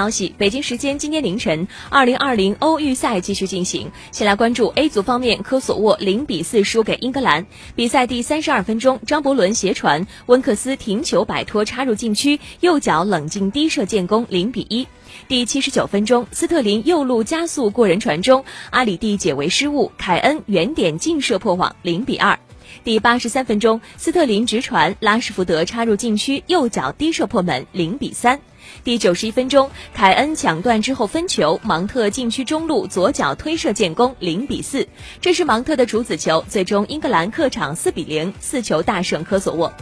消息，北京时间今天凌晨，二零二零欧预赛继续进行。先来关注 A 组方面，科索沃零比四输给英格兰。比赛第三十二分钟，张伯伦斜传，温克斯停球摆脱，插入禁区，右脚冷静低射建功，零比一。第七十九分钟，斯特林右路加速过人传中，阿里蒂解围失误，凯恩远点劲射破网，零比二。第八十三分钟，斯特林直传，拉什福德插入禁区，右脚低射破门，零比三。第九十一分钟，凯恩抢断之后分球，芒特禁区中路左脚推射建功，零比四。这是芒特的主子球，最终英格兰客场四比零四球大胜科索沃。